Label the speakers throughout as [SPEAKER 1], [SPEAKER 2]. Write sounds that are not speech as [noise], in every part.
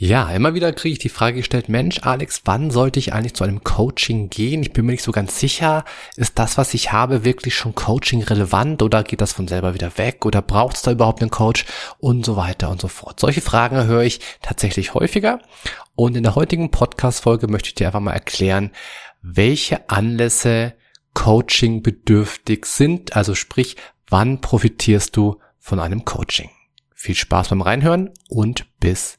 [SPEAKER 1] Ja, immer wieder kriege ich die Frage gestellt, Mensch, Alex, wann sollte ich eigentlich zu einem Coaching gehen? Ich bin mir nicht so ganz sicher. Ist das, was ich habe, wirklich schon Coaching relevant oder geht das von selber wieder weg oder braucht es da überhaupt einen Coach und so weiter und so fort? Solche Fragen höre ich tatsächlich häufiger und in der heutigen Podcast-Folge möchte ich dir einfach mal erklären, welche Anlässe Coaching bedürftig sind. Also sprich, wann profitierst du von einem Coaching? Viel Spaß beim Reinhören und bis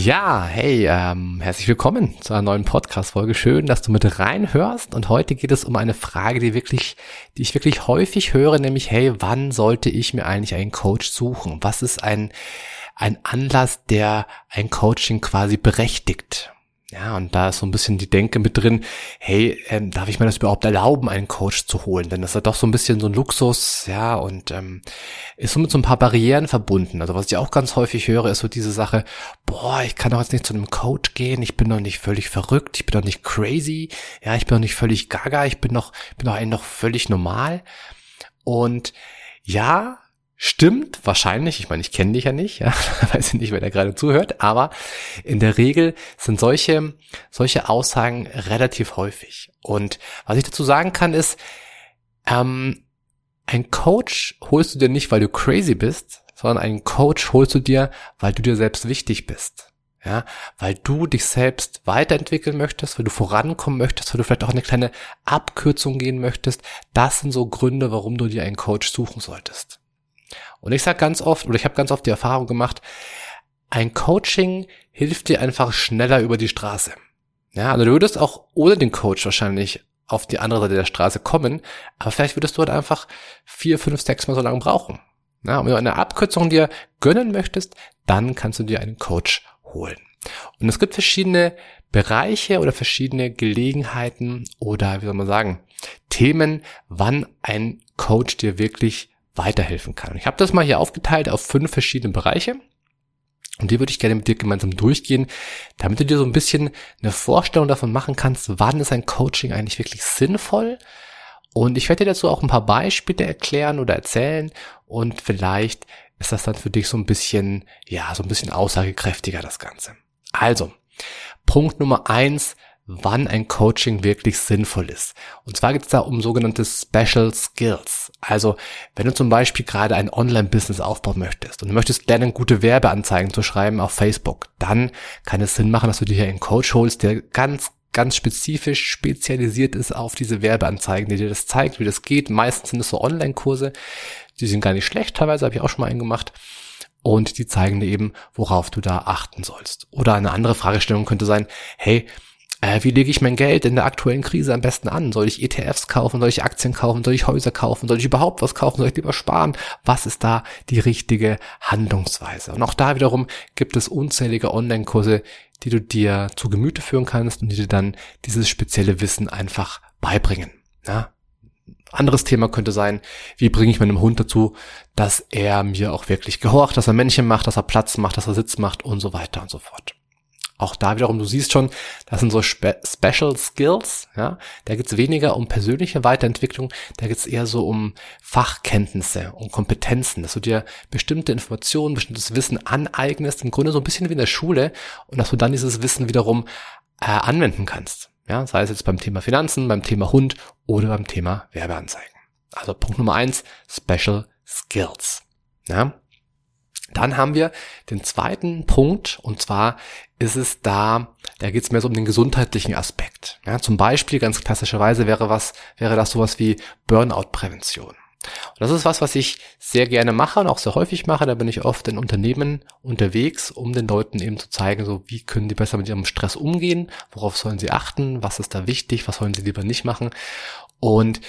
[SPEAKER 1] Ja, hey, ähm, herzlich willkommen zu einer neuen Podcast-Folge. Schön, dass du mit reinhörst. Und heute geht es um eine Frage, die wirklich, die ich wirklich häufig höre, nämlich, hey, wann sollte ich mir eigentlich einen Coach suchen? Was ist ein, ein Anlass, der ein Coaching quasi berechtigt? Ja, und da ist so ein bisschen die Denke mit drin, hey, ähm, darf ich mir das überhaupt erlauben, einen Coach zu holen? Denn das ist doch so ein bisschen so ein Luxus, ja, und ähm, ist so mit so ein paar Barrieren verbunden. Also was ich auch ganz häufig höre, ist so diese Sache, boah, ich kann doch jetzt nicht zu einem Coach gehen, ich bin doch nicht völlig verrückt, ich bin doch nicht crazy, ja, ich bin doch nicht völlig gaga, ich bin doch, bin doch eigentlich noch völlig normal. Und ja, Stimmt, wahrscheinlich. Ich meine, ich kenne dich ja nicht, ja, [laughs] weiß ich nicht, wer da gerade zuhört, aber in der Regel sind solche, solche Aussagen relativ häufig. Und was ich dazu sagen kann, ist, ähm, ein Coach holst du dir nicht, weil du crazy bist, sondern einen Coach holst du dir, weil du dir selbst wichtig bist. Ja, weil du dich selbst weiterentwickeln möchtest, weil du vorankommen möchtest, weil du vielleicht auch eine kleine Abkürzung gehen möchtest. Das sind so Gründe, warum du dir einen Coach suchen solltest. Und ich sage ganz oft, oder ich habe ganz oft die Erfahrung gemacht, ein Coaching hilft dir einfach schneller über die Straße. Ja, also du würdest auch ohne den Coach wahrscheinlich auf die andere Seite der Straße kommen, aber vielleicht würdest du halt einfach vier, fünf, sechs Mal so lange brauchen. Ja, und wenn du eine Abkürzung dir gönnen möchtest, dann kannst du dir einen Coach holen. Und es gibt verschiedene Bereiche oder verschiedene Gelegenheiten oder wie soll man sagen, Themen, wann ein Coach dir wirklich weiterhelfen kann. Ich habe das mal hier aufgeteilt auf fünf verschiedene Bereiche. Und die würde ich gerne mit dir gemeinsam durchgehen, damit du dir so ein bisschen eine Vorstellung davon machen kannst, wann ist ein Coaching eigentlich wirklich sinnvoll. Und ich werde dir dazu auch ein paar Beispiele erklären oder erzählen und vielleicht ist das dann für dich so ein bisschen, ja, so ein bisschen aussagekräftiger, das Ganze. Also, Punkt Nummer eins, wann ein Coaching wirklich sinnvoll ist. Und zwar geht es da um sogenannte Special Skills. Also wenn du zum Beispiel gerade ein Online-Business aufbauen möchtest und du möchtest lernen, gute Werbeanzeigen zu schreiben auf Facebook, dann kann es Sinn machen, dass du dir hier einen Coach holst, der ganz ganz spezifisch spezialisiert ist auf diese Werbeanzeigen, die dir das zeigt, wie das geht. Meistens sind es so Online-Kurse, die sind gar nicht schlecht, teilweise habe ich auch schon mal einen gemacht und die zeigen dir eben, worauf du da achten sollst. Oder eine andere Fragestellung könnte sein, hey, äh, wie lege ich mein Geld in der aktuellen Krise am besten an? Soll ich ETFs kaufen? Soll ich Aktien kaufen? Soll ich Häuser kaufen? Soll ich überhaupt was kaufen? Soll ich lieber sparen? Was ist da die richtige Handlungsweise? Und auch da wiederum gibt es unzählige Online-Kurse, die du dir zu Gemüte führen kannst und die dir dann dieses spezielle Wissen einfach beibringen. Ja? Anderes Thema könnte sein, wie bringe ich meinem Hund dazu, dass er mir auch wirklich gehorcht, dass er Männchen macht, dass er Platz macht, dass er Sitz macht und so weiter und so fort. Auch da wiederum, du siehst schon, das sind so Spe Special Skills, ja. Da geht's weniger um persönliche Weiterentwicklung, da geht's eher so um Fachkenntnisse, um Kompetenzen, dass du dir bestimmte Informationen, bestimmtes Wissen aneignest, im Grunde so ein bisschen wie in der Schule und dass du dann dieses Wissen wiederum äh, anwenden kannst. Ja, sei es jetzt beim Thema Finanzen, beim Thema Hund oder beim Thema Werbeanzeigen. Also Punkt Nummer eins, Special Skills. Ja. Dann haben wir den zweiten Punkt und zwar ist es da, da geht es mehr so um den gesundheitlichen Aspekt. Ja, zum Beispiel ganz klassischerweise wäre was, wäre das sowas wie Burnout-Prävention. Und das ist was, was ich sehr gerne mache und auch sehr häufig mache. Da bin ich oft in Unternehmen unterwegs, um den Leuten eben zu zeigen, so wie können die besser mit ihrem Stress umgehen, worauf sollen sie achten, was ist da wichtig, was sollen sie lieber nicht machen. Und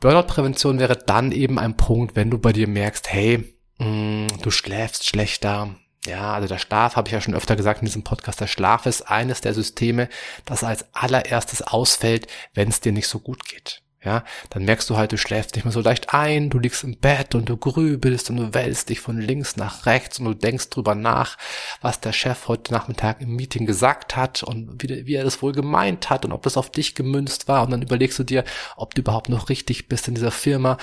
[SPEAKER 1] Burnout-Prävention wäre dann eben ein Punkt, wenn du bei dir merkst, hey, du schläfst schlechter. Ja, also der Schlaf, habe ich ja schon öfter gesagt in diesem Podcast, der Schlaf ist eines der Systeme, das als allererstes ausfällt, wenn es dir nicht so gut geht. Ja, dann merkst du halt, du schläfst nicht mehr so leicht ein, du liegst im Bett und du grübelst und du wälzt dich von links nach rechts und du denkst drüber nach, was der Chef heute Nachmittag im Meeting gesagt hat und wie, wie er das wohl gemeint hat und ob das auf dich gemünzt war und dann überlegst du dir, ob du überhaupt noch richtig bist in dieser Firma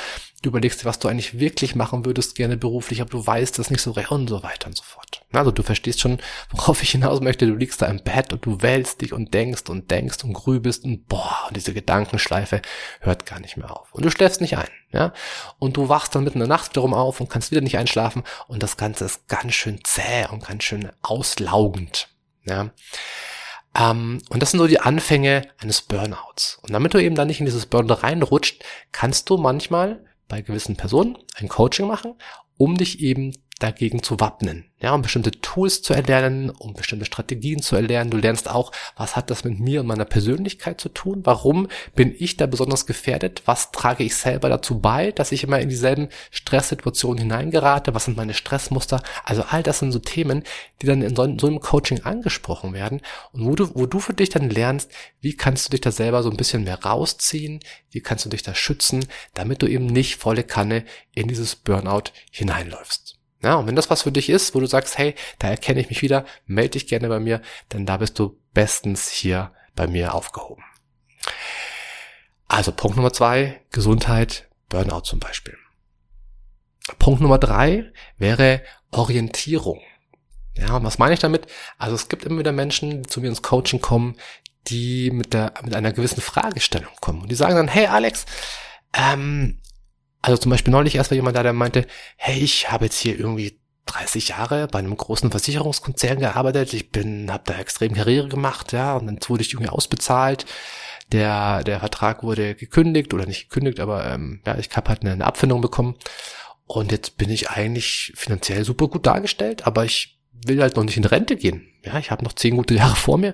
[SPEAKER 1] Du überlegst dir, was du eigentlich wirklich machen würdest, gerne beruflich, aber du weißt das nicht so recht und so weiter und so fort. Also du verstehst schon, worauf ich hinaus möchte. Du liegst da im Bett und du wälzt dich und denkst und denkst und grübelst und boah, und diese Gedankenschleife hört gar nicht mehr auf. Und du schläfst nicht ein, ja. Und du wachst dann mitten in der Nacht wiederum auf und kannst wieder nicht einschlafen und das Ganze ist ganz schön zäh und ganz schön auslaugend, ja. Ähm, und das sind so die Anfänge eines Burnouts. Und damit du eben dann nicht in dieses Burnout reinrutscht, kannst du manchmal bei gewissen Personen ein Coaching machen, um dich eben dagegen zu wappnen, ja, um bestimmte Tools zu erlernen, um bestimmte Strategien zu erlernen. Du lernst auch, was hat das mit mir und meiner Persönlichkeit zu tun? Warum bin ich da besonders gefährdet? Was trage ich selber dazu bei, dass ich immer in dieselben Stresssituationen hineingerate? Was sind meine Stressmuster? Also all das sind so Themen, die dann in so, so einem Coaching angesprochen werden und wo du, wo du für dich dann lernst, wie kannst du dich da selber so ein bisschen mehr rausziehen? Wie kannst du dich da schützen, damit du eben nicht volle Kanne in dieses Burnout hineinläufst? Ja, und wenn das was für dich ist, wo du sagst, hey, da erkenne ich mich wieder, melde dich gerne bei mir, denn da bist du bestens hier bei mir aufgehoben. Also Punkt Nummer zwei, Gesundheit, Burnout zum Beispiel. Punkt Nummer drei wäre Orientierung. Ja, und was meine ich damit? Also es gibt immer wieder Menschen, die zu mir ins Coaching kommen, die mit, der, mit einer gewissen Fragestellung kommen. Und die sagen dann, hey Alex, ähm, also zum Beispiel neulich erst war jemand da, der meinte, hey, ich habe jetzt hier irgendwie 30 Jahre bei einem großen Versicherungskonzern gearbeitet. Ich bin, habe da extrem Karriere gemacht, ja, und dann wurde ich irgendwie ausbezahlt. Der, der Vertrag wurde gekündigt oder nicht gekündigt, aber ähm, ja, ich habe halt eine, eine Abfindung bekommen. Und jetzt bin ich eigentlich finanziell super gut dargestellt, aber ich will halt noch nicht in Rente gehen. Ja, ich habe noch zehn gute Jahre vor mir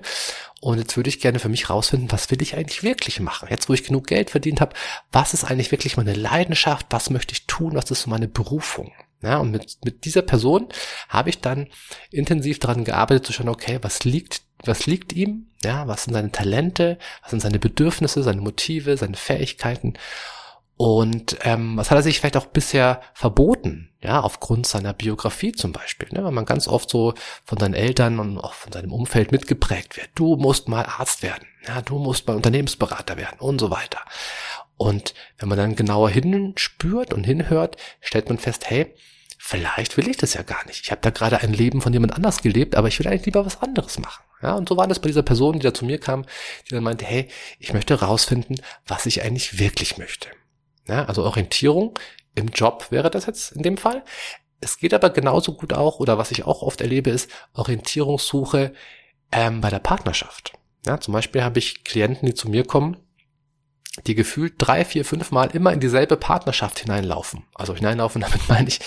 [SPEAKER 1] und jetzt würde ich gerne für mich rausfinden, was will ich eigentlich wirklich machen? Jetzt, wo ich genug Geld verdient habe, was ist eigentlich wirklich meine Leidenschaft? Was möchte ich tun? Was ist so meine Berufung? Ja, und mit, mit dieser Person habe ich dann intensiv daran gearbeitet, zu schauen, okay, was liegt, was liegt ihm? Ja, was sind seine Talente? Was sind seine Bedürfnisse, seine Motive, seine Fähigkeiten? Und ähm, was hat er sich vielleicht auch bisher verboten, ja, aufgrund seiner Biografie zum Beispiel, ne? weil man ganz oft so von seinen Eltern und auch von seinem Umfeld mitgeprägt wird. Du musst mal Arzt werden, ja, du musst mal Unternehmensberater werden und so weiter. Und wenn man dann genauer hinspürt und hinhört, stellt man fest, hey, vielleicht will ich das ja gar nicht. Ich habe da gerade ein Leben von jemand anders gelebt, aber ich will eigentlich lieber was anderes machen. Ja, und so war das bei dieser Person, die da zu mir kam, die dann meinte, hey, ich möchte rausfinden, was ich eigentlich wirklich möchte. Ja, also Orientierung im Job wäre das jetzt in dem Fall. Es geht aber genauso gut auch, oder was ich auch oft erlebe, ist Orientierungssuche ähm, bei der Partnerschaft. Ja, zum Beispiel habe ich Klienten, die zu mir kommen, die gefühlt drei, vier, fünf Mal immer in dieselbe Partnerschaft hineinlaufen. Also hineinlaufen, [laughs] damit meine ich,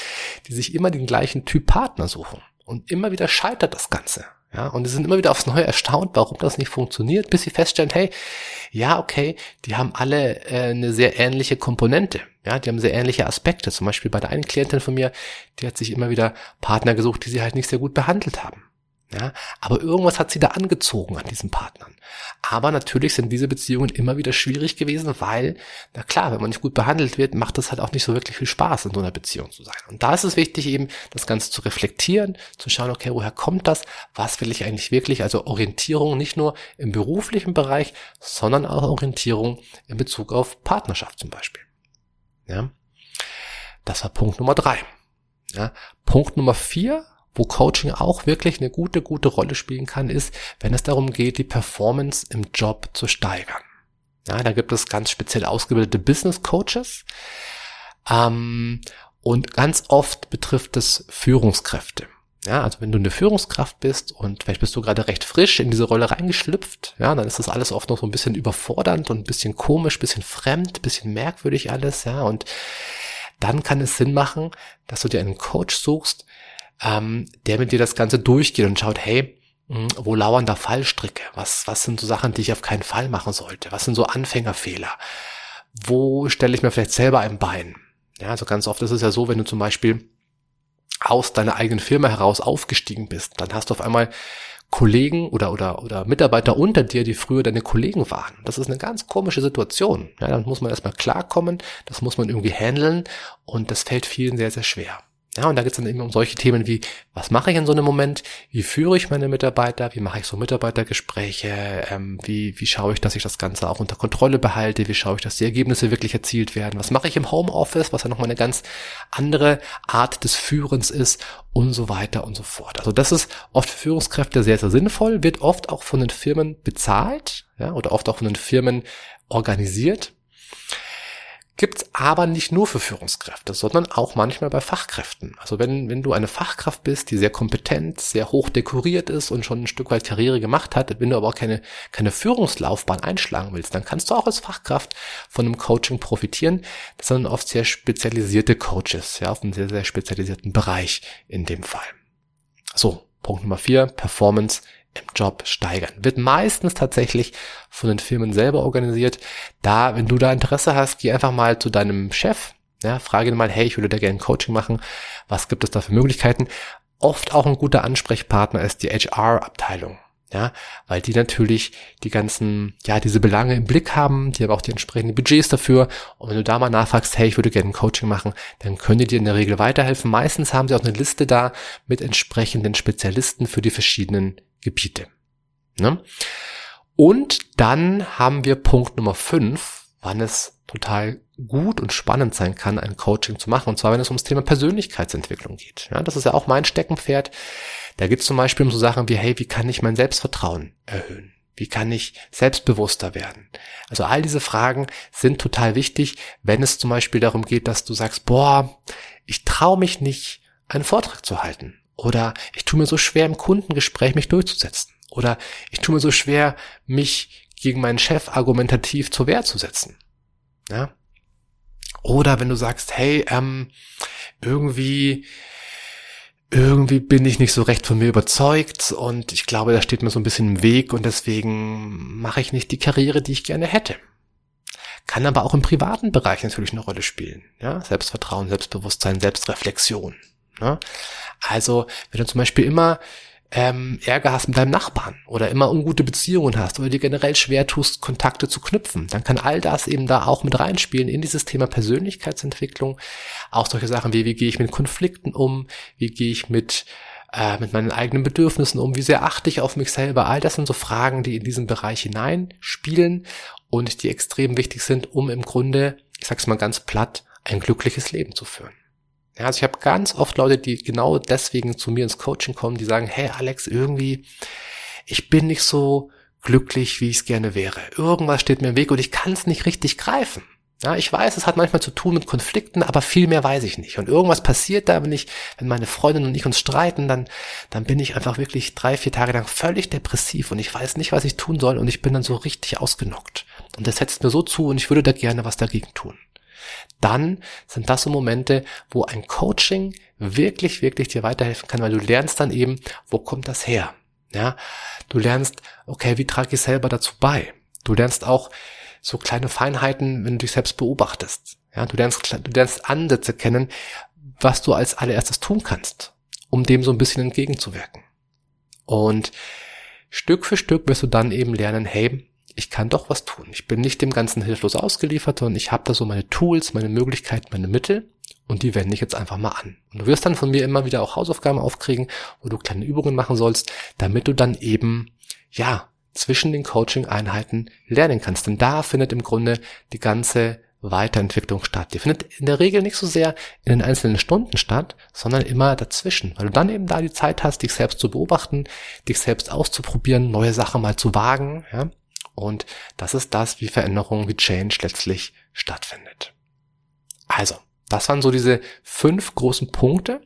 [SPEAKER 1] die sich immer den gleichen Typ Partner suchen. Und immer wieder scheitert das Ganze. Ja, und sie sind immer wieder aufs Neue erstaunt, warum das nicht funktioniert, bis sie feststellen, hey, ja, okay, die haben alle äh, eine sehr ähnliche Komponente. Ja, die haben sehr ähnliche Aspekte. Zum Beispiel bei der einen Klientin von mir, die hat sich immer wieder Partner gesucht, die sie halt nicht sehr gut behandelt haben. Ja, aber irgendwas hat sie da angezogen an diesen Partnern. Aber natürlich sind diese Beziehungen immer wieder schwierig gewesen, weil, na klar, wenn man nicht gut behandelt wird, macht es halt auch nicht so wirklich viel Spaß, in so einer Beziehung zu sein. Und da ist es wichtig, eben das Ganze zu reflektieren, zu schauen, okay, woher kommt das? Was will ich eigentlich wirklich? Also Orientierung nicht nur im beruflichen Bereich, sondern auch Orientierung in Bezug auf Partnerschaft zum Beispiel. Ja, das war Punkt Nummer drei. Ja, Punkt Nummer vier wo Coaching auch wirklich eine gute, gute Rolle spielen kann, ist, wenn es darum geht, die Performance im Job zu steigern. Ja, da gibt es ganz speziell ausgebildete Business Coaches. Ähm, und ganz oft betrifft es Führungskräfte. Ja, also wenn du eine Führungskraft bist und vielleicht bist du gerade recht frisch in diese Rolle reingeschlüpft, ja, dann ist das alles oft noch so ein bisschen überfordernd und ein bisschen komisch, bisschen fremd, bisschen merkwürdig alles, ja, und dann kann es Sinn machen, dass du dir einen Coach suchst, ähm, der mit dir das Ganze durchgeht und schaut, hey, hm, wo lauern da Fallstricke? Was, was sind so Sachen, die ich auf keinen Fall machen sollte? Was sind so Anfängerfehler? wo stelle ich mir vielleicht selber ein Bein? Ja, also ganz oft ist es ja so, wenn du zum Beispiel aus deiner eigenen Firma heraus aufgestiegen bist, dann hast du auf einmal Kollegen oder, oder, oder Mitarbeiter unter dir, die früher deine Kollegen waren. Das ist eine ganz komische Situation. Ja, damit muss man erstmal klarkommen, das muss man irgendwie handeln und das fällt vielen sehr, sehr schwer. Ja, und da geht es dann eben um solche Themen wie, was mache ich in so einem Moment? Wie führe ich meine Mitarbeiter? Wie mache ich so Mitarbeitergespräche? Ähm, wie, wie schaue ich, dass ich das Ganze auch unter Kontrolle behalte? Wie schaue ich, dass die Ergebnisse wirklich erzielt werden? Was mache ich im Homeoffice, was ja nochmal eine ganz andere Art des Führens ist und so weiter und so fort. Also das ist oft für Führungskräfte sehr, sehr sinnvoll, wird oft auch von den Firmen bezahlt, ja, oder oft auch von den Firmen organisiert gibt's aber nicht nur für Führungskräfte, sondern auch manchmal bei Fachkräften. Also wenn, wenn du eine Fachkraft bist, die sehr kompetent, sehr hoch dekoriert ist und schon ein Stück weit Karriere gemacht hat, wenn du aber auch keine, keine Führungslaufbahn einschlagen willst, dann kannst du auch als Fachkraft von einem Coaching profitieren. Das sind oft sehr spezialisierte Coaches, ja, auf einem sehr, sehr spezialisierten Bereich in dem Fall. So, Punkt Nummer vier, Performance im Job steigern. Wird meistens tatsächlich von den Firmen selber organisiert. Da, wenn du da Interesse hast, geh einfach mal zu deinem Chef, ja, frage ihn mal, hey, ich würde da gerne Coaching machen. Was gibt es da für Möglichkeiten? Oft auch ein guter Ansprechpartner ist die HR-Abteilung. Ja, weil die natürlich die ganzen, ja, diese Belange im Blick haben, die haben auch die entsprechenden Budgets dafür. Und wenn du da mal nachfragst, hey, ich würde gerne ein Coaching machen, dann können die dir in der Regel weiterhelfen. Meistens haben sie auch eine Liste da mit entsprechenden Spezialisten für die verschiedenen Gebiete. Ne? Und dann haben wir Punkt Nummer 5, wann es total gut und spannend sein kann, ein Coaching zu machen. Und zwar, wenn es ums Thema Persönlichkeitsentwicklung geht. Ja, das ist ja auch mein Steckenpferd. Da geht es zum Beispiel um so Sachen wie, hey, wie kann ich mein Selbstvertrauen erhöhen? Wie kann ich selbstbewusster werden? Also all diese Fragen sind total wichtig, wenn es zum Beispiel darum geht, dass du sagst, boah, ich traue mich nicht, einen Vortrag zu halten. Oder ich tue mir so schwer im Kundengespräch mich durchzusetzen. Oder ich tue mir so schwer, mich gegen meinen Chef argumentativ zur Wehr zu setzen. Ja? Oder wenn du sagst, hey, ähm, irgendwie, irgendwie bin ich nicht so recht von mir überzeugt und ich glaube, da steht mir so ein bisschen im Weg und deswegen mache ich nicht die Karriere, die ich gerne hätte. Kann aber auch im privaten Bereich natürlich eine Rolle spielen. Ja? Selbstvertrauen, Selbstbewusstsein, Selbstreflexion. Ne? Also, wenn du zum Beispiel immer ähm, Ärger hast mit deinem Nachbarn oder immer ungute Beziehungen hast oder dir generell schwer tust, Kontakte zu knüpfen, dann kann all das eben da auch mit reinspielen in dieses Thema Persönlichkeitsentwicklung. Auch solche Sachen wie, wie gehe ich mit Konflikten um, wie gehe ich mit äh, mit meinen eigenen Bedürfnissen um, wie sehr achte ich auf mich selber. All das sind so Fragen, die in diesen Bereich hineinspielen und die extrem wichtig sind, um im Grunde, ich sag's mal ganz platt, ein glückliches Leben zu führen. Ja, also ich habe ganz oft Leute, die genau deswegen zu mir ins Coaching kommen, die sagen, hey Alex, irgendwie, ich bin nicht so glücklich, wie ich es gerne wäre. Irgendwas steht mir im Weg und ich kann es nicht richtig greifen. Ja, ich weiß, es hat manchmal zu tun mit Konflikten, aber viel mehr weiß ich nicht. Und irgendwas passiert da, wenn ich, wenn meine Freundin und ich uns streiten, dann, dann bin ich einfach wirklich drei, vier Tage lang völlig depressiv und ich weiß nicht, was ich tun soll und ich bin dann so richtig ausgenockt. Und das setzt mir so zu und ich würde da gerne was dagegen tun dann sind das so Momente, wo ein Coaching wirklich, wirklich dir weiterhelfen kann, weil du lernst dann eben, wo kommt das her? Ja, du lernst, okay, wie trage ich selber dazu bei? Du lernst auch so kleine Feinheiten, wenn du dich selbst beobachtest. Ja, du lernst, du lernst Ansätze kennen, was du als allererstes tun kannst, um dem so ein bisschen entgegenzuwirken. Und Stück für Stück wirst du dann eben lernen, hey, ich kann doch was tun. Ich bin nicht dem Ganzen hilflos ausgeliefert, sondern ich habe da so meine Tools, meine Möglichkeiten, meine Mittel und die wende ich jetzt einfach mal an. Und du wirst dann von mir immer wieder auch Hausaufgaben aufkriegen, wo du kleine Übungen machen sollst, damit du dann eben, ja, zwischen den Coaching-Einheiten lernen kannst. Denn da findet im Grunde die ganze Weiterentwicklung statt. Die findet in der Regel nicht so sehr in den einzelnen Stunden statt, sondern immer dazwischen, weil du dann eben da die Zeit hast, dich selbst zu beobachten, dich selbst auszuprobieren, neue Sachen mal zu wagen, ja, und das ist das, wie Veränderung, wie Change letztlich stattfindet. Also, das waren so diese fünf großen Punkte,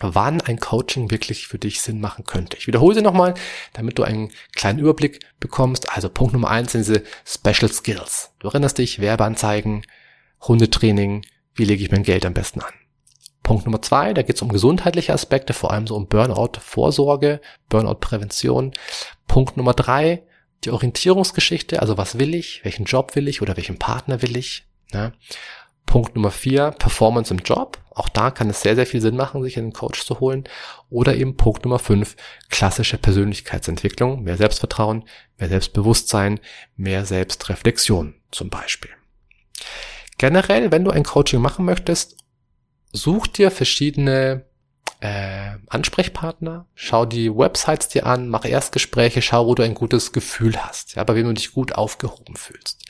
[SPEAKER 1] wann ein Coaching wirklich für dich Sinn machen könnte. Ich wiederhole sie nochmal, damit du einen kleinen Überblick bekommst. Also Punkt Nummer eins sind diese Special Skills. Du erinnerst dich, Werbeanzeigen, Hundetraining, wie lege ich mein Geld am besten an? Punkt Nummer zwei, da geht es um gesundheitliche Aspekte, vor allem so um Burnout-Vorsorge, Burnout-Prävention. Punkt Nummer drei, die Orientierungsgeschichte, also was will ich, welchen Job will ich oder welchen Partner will ich. Ja. Punkt Nummer vier, Performance im Job. Auch da kann es sehr, sehr viel Sinn machen, sich einen Coach zu holen. Oder eben Punkt Nummer fünf, klassische Persönlichkeitsentwicklung, mehr Selbstvertrauen, mehr Selbstbewusstsein, mehr Selbstreflexion zum Beispiel. Generell, wenn du ein Coaching machen möchtest, such dir verschiedene äh, Ansprechpartner, schau die Websites dir an, mach Erstgespräche, schau, wo du ein gutes Gefühl hast, ja, bei wem du dich gut aufgehoben fühlst.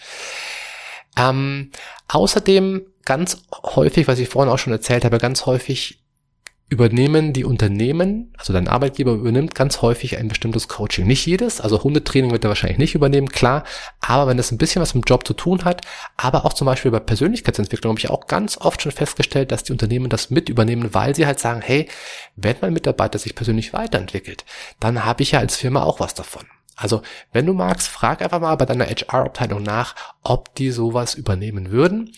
[SPEAKER 1] Ähm, außerdem ganz häufig, was ich vorhin auch schon erzählt habe, ganz häufig übernehmen die Unternehmen, also dein Arbeitgeber übernimmt ganz häufig ein bestimmtes Coaching. Nicht jedes, also Hundetraining wird er wahrscheinlich nicht übernehmen, klar, aber wenn das ein bisschen was mit dem Job zu tun hat, aber auch zum Beispiel bei Persönlichkeitsentwicklung habe ich auch ganz oft schon festgestellt, dass die Unternehmen das mit übernehmen, weil sie halt sagen, hey, wenn mein Mitarbeiter sich persönlich weiterentwickelt, dann habe ich ja als Firma auch was davon. Also, wenn du magst, frag einfach mal bei deiner HR-Abteilung nach, ob die sowas übernehmen würden.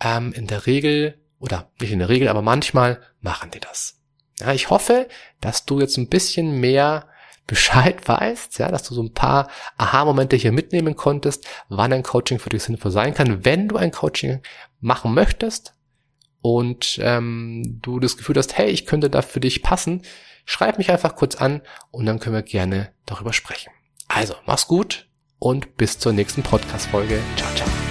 [SPEAKER 1] Ähm, in der Regel, oder nicht in der Regel, aber manchmal machen die das. Ja, ich hoffe, dass du jetzt ein bisschen mehr Bescheid [laughs] weißt, ja, dass du so ein paar Aha-Momente hier mitnehmen konntest, wann ein Coaching für dich sinnvoll sein kann. Wenn du ein Coaching machen möchtest und ähm, du das Gefühl hast, hey, ich könnte da für dich passen, schreib mich einfach kurz an und dann können wir gerne darüber sprechen. Also, mach's gut und bis zur nächsten Podcast-Folge. Ciao, ciao.